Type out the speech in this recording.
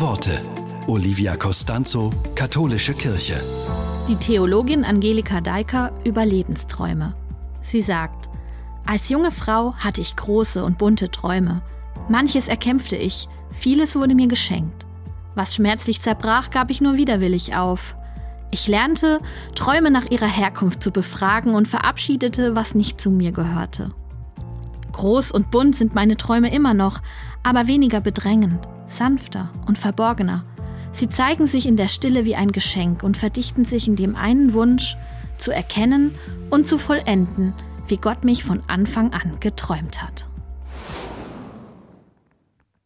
Worte. Olivia Costanzo, Katholische Kirche. Die Theologin Angelika Deiker über Lebensträume. Sie sagt, als junge Frau hatte ich große und bunte Träume. Manches erkämpfte ich, vieles wurde mir geschenkt. Was schmerzlich zerbrach, gab ich nur widerwillig auf. Ich lernte, Träume nach ihrer Herkunft zu befragen und verabschiedete, was nicht zu mir gehörte. Groß und bunt sind meine Träume immer noch, aber weniger bedrängend, sanfter und verborgener. Sie zeigen sich in der Stille wie ein Geschenk und verdichten sich in dem einen Wunsch, zu erkennen und zu vollenden, wie Gott mich von Anfang an geträumt hat.